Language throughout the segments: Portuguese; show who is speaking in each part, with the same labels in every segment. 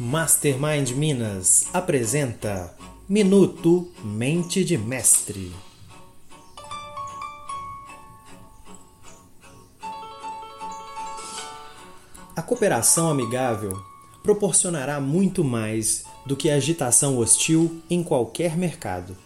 Speaker 1: Mastermind Minas apresenta Minuto Mente de Mestre. A cooperação amigável proporcionará muito mais do que a agitação hostil em qualquer mercado.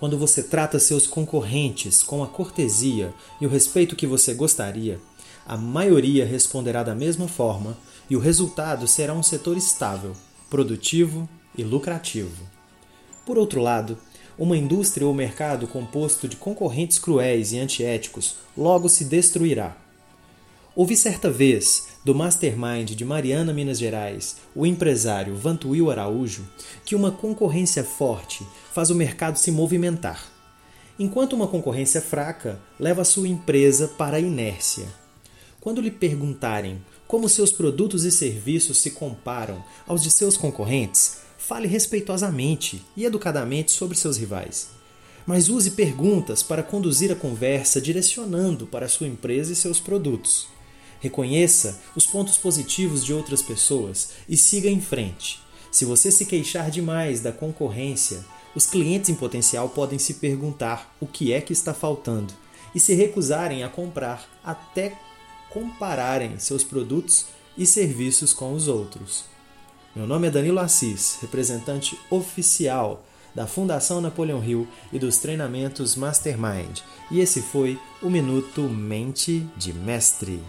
Speaker 1: Quando você trata seus concorrentes com a cortesia e o respeito que você gostaria, a maioria responderá da mesma forma e o resultado será um setor estável, produtivo e lucrativo. Por outro lado, uma indústria ou mercado composto de concorrentes cruéis e antiéticos logo se destruirá. Ouvi certa vez, do mastermind de Mariana, Minas Gerais, o empresário Vantuil Araújo, que uma concorrência forte faz o mercado se movimentar, enquanto uma concorrência fraca leva a sua empresa para a inércia. Quando lhe perguntarem como seus produtos e serviços se comparam aos de seus concorrentes, fale respeitosamente e educadamente sobre seus rivais. Mas use perguntas para conduzir a conversa direcionando para sua empresa e seus produtos. Reconheça os pontos positivos de outras pessoas e siga em frente. Se você se queixar demais da concorrência, os clientes em potencial podem se perguntar o que é que está faltando e se recusarem a comprar até compararem seus produtos e serviços com os outros. Meu nome é Danilo Assis, representante oficial da Fundação Napoleão Hill e dos treinamentos Mastermind, e esse foi o Minuto Mente de Mestre.